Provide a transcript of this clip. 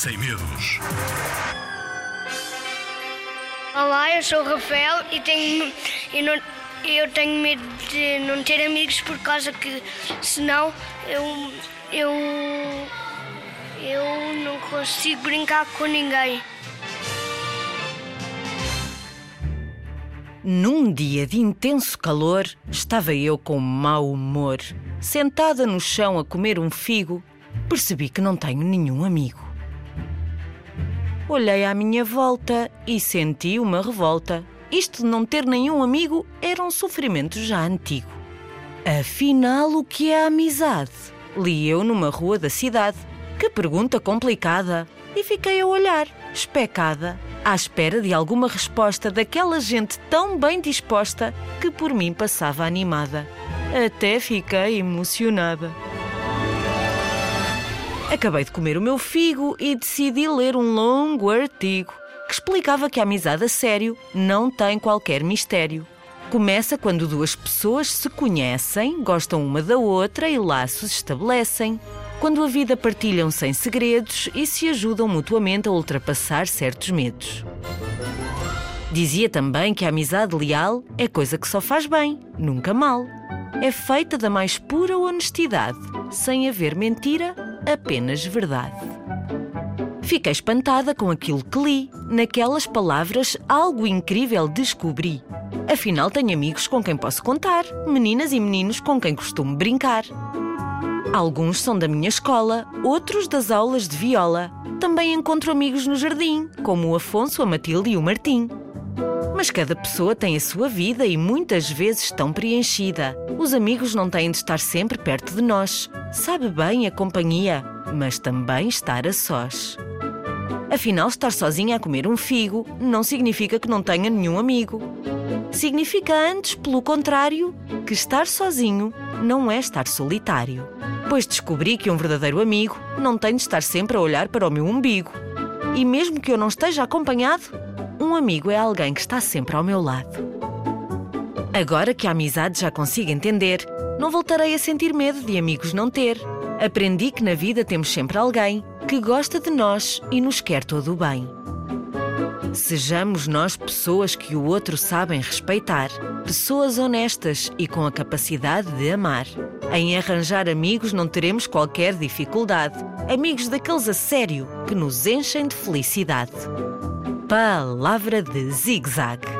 sem medos. Olá, eu sou o Rafael e tenho, e não, eu tenho medo de não ter amigos por causa que senão eu, eu, eu não consigo brincar com ninguém. Num dia de intenso calor, estava eu com mau humor. Sentada no chão a comer um figo, percebi que não tenho nenhum amigo. Olhei à minha volta e senti uma revolta. Isto de não ter nenhum amigo era um sofrimento já antigo. Afinal, o que é a amizade? Li eu numa rua da cidade. Que pergunta complicada! E fiquei a olhar, especada, à espera de alguma resposta daquela gente tão bem disposta que por mim passava animada. Até fiquei emocionada. Acabei de comer o meu figo e decidi ler um longo artigo que explicava que a amizade a sério não tem qualquer mistério. Começa quando duas pessoas se conhecem, gostam uma da outra e laços estabelecem. Quando a vida partilham sem segredos e se ajudam mutuamente a ultrapassar certos medos. Dizia também que a amizade leal é coisa que só faz bem, nunca mal. É feita da mais pura honestidade, sem haver mentira, apenas verdade. Fiquei espantada com aquilo que li. Naquelas palavras, algo incrível descobri. Afinal, tenho amigos com quem posso contar, meninas e meninos com quem costumo brincar. Alguns são da minha escola, outros das aulas de viola. Também encontro amigos no jardim, como o Afonso, a Matilde e o Martim. Mas cada pessoa tem a sua vida e muitas vezes tão preenchida. Os amigos não têm de estar sempre perto de nós. Sabe bem a companhia, mas também estar a sós. Afinal, estar sozinha a comer um figo não significa que não tenha nenhum amigo. Significa antes, pelo contrário, que estar sozinho não é estar solitário. Pois descobri que um verdadeiro amigo não tem de estar sempre a olhar para o meu umbigo. E mesmo que eu não esteja acompanhado, um amigo é alguém que está sempre ao meu lado. Agora que a amizade já consigo entender, não voltarei a sentir medo de amigos não ter. Aprendi que na vida temos sempre alguém que gosta de nós e nos quer todo o bem. Sejamos nós pessoas que o outro sabem respeitar, pessoas honestas e com a capacidade de amar. Em arranjar amigos não teremos qualquer dificuldade. Amigos daqueles a sério que nos enchem de felicidade. Palavra de zig-zag.